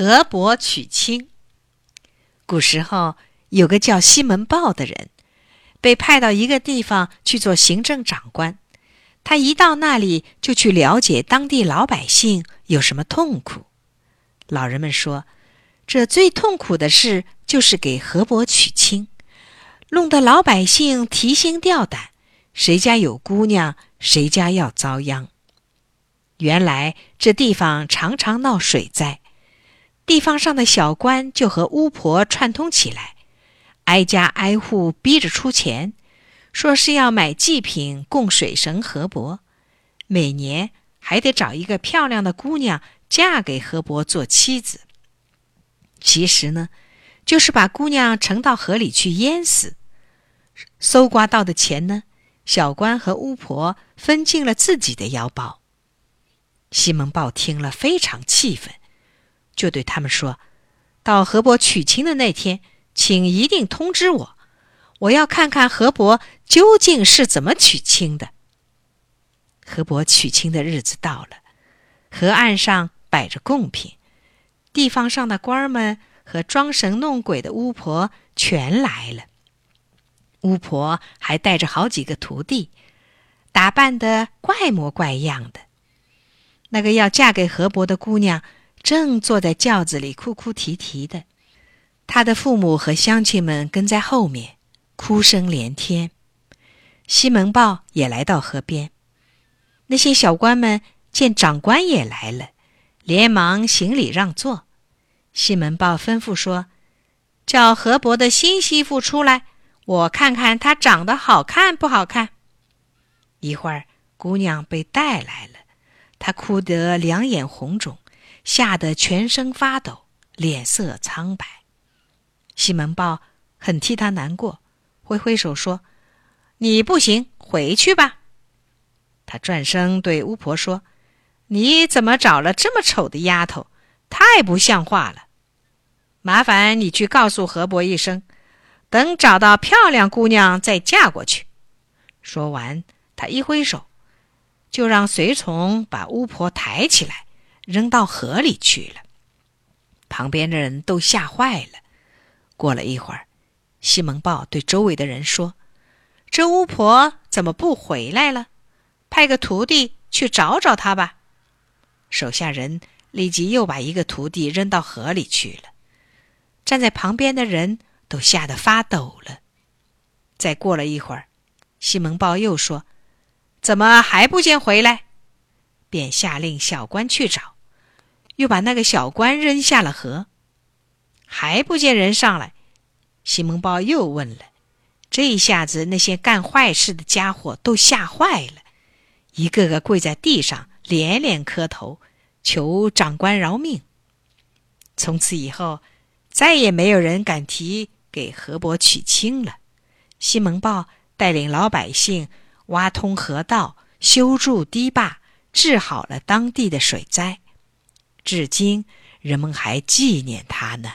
河伯娶亲。古时候有个叫西门豹的人，被派到一个地方去做行政长官。他一到那里，就去了解当地老百姓有什么痛苦。老人们说，这最痛苦的事就是给河伯娶亲，弄得老百姓提心吊胆，谁家有姑娘，谁家要遭殃。原来这地方常常闹水灾。地方上的小官就和巫婆串通起来，挨家挨户逼着出钱，说是要买祭品供水神河伯，每年还得找一个漂亮的姑娘嫁给河伯做妻子。其实呢，就是把姑娘沉到河里去淹死。搜刮到的钱呢，小官和巫婆分进了自己的腰包。西门豹听了非常气愤。就对他们说：“到河伯娶亲的那天，请一定通知我，我要看看河伯究竟是怎么娶亲的。”河伯娶亲的日子到了，河岸上摆着贡品，地方上的官儿们和装神弄鬼的巫婆全来了。巫婆还带着好几个徒弟，打扮的怪模怪样的。那个要嫁给河伯的姑娘。正坐在轿子里哭哭啼啼的，他的父母和乡亲们跟在后面，哭声连天。西门豹也来到河边，那些小官们见长官也来了，连忙行礼让座。西门豹吩咐说：“叫河伯的新媳妇出来，我看看她长得好看不好看。”一会儿，姑娘被带来了，她哭得两眼红肿。吓得全身发抖，脸色苍白。西门豹很替他难过，挥挥手说：“你不行，回去吧。”他转身对巫婆说：“你怎么找了这么丑的丫头？太不像话了！麻烦你去告诉河伯一声，等找到漂亮姑娘再嫁过去。”说完，他一挥手，就让随从把巫婆抬起来。扔到河里去了。旁边的人都吓坏了。过了一会儿，西门豹对周围的人说：“这巫婆怎么不回来了？派个徒弟去找找她吧。”手下人立即又把一个徒弟扔到河里去了。站在旁边的人都吓得发抖了。再过了一会儿，西门豹又说：“怎么还不见回来？”便下令小官去找。又把那个小官扔下了河，还不见人上来。西门豹又问了，这一下子那些干坏事的家伙都吓坏了，一个个跪在地上，连连磕头，求长官饶命。从此以后，再也没有人敢提给河伯娶亲了。西门豹带领老百姓挖通河道，修筑堤坝，治好了当地的水灾。至今，人们还纪念他呢。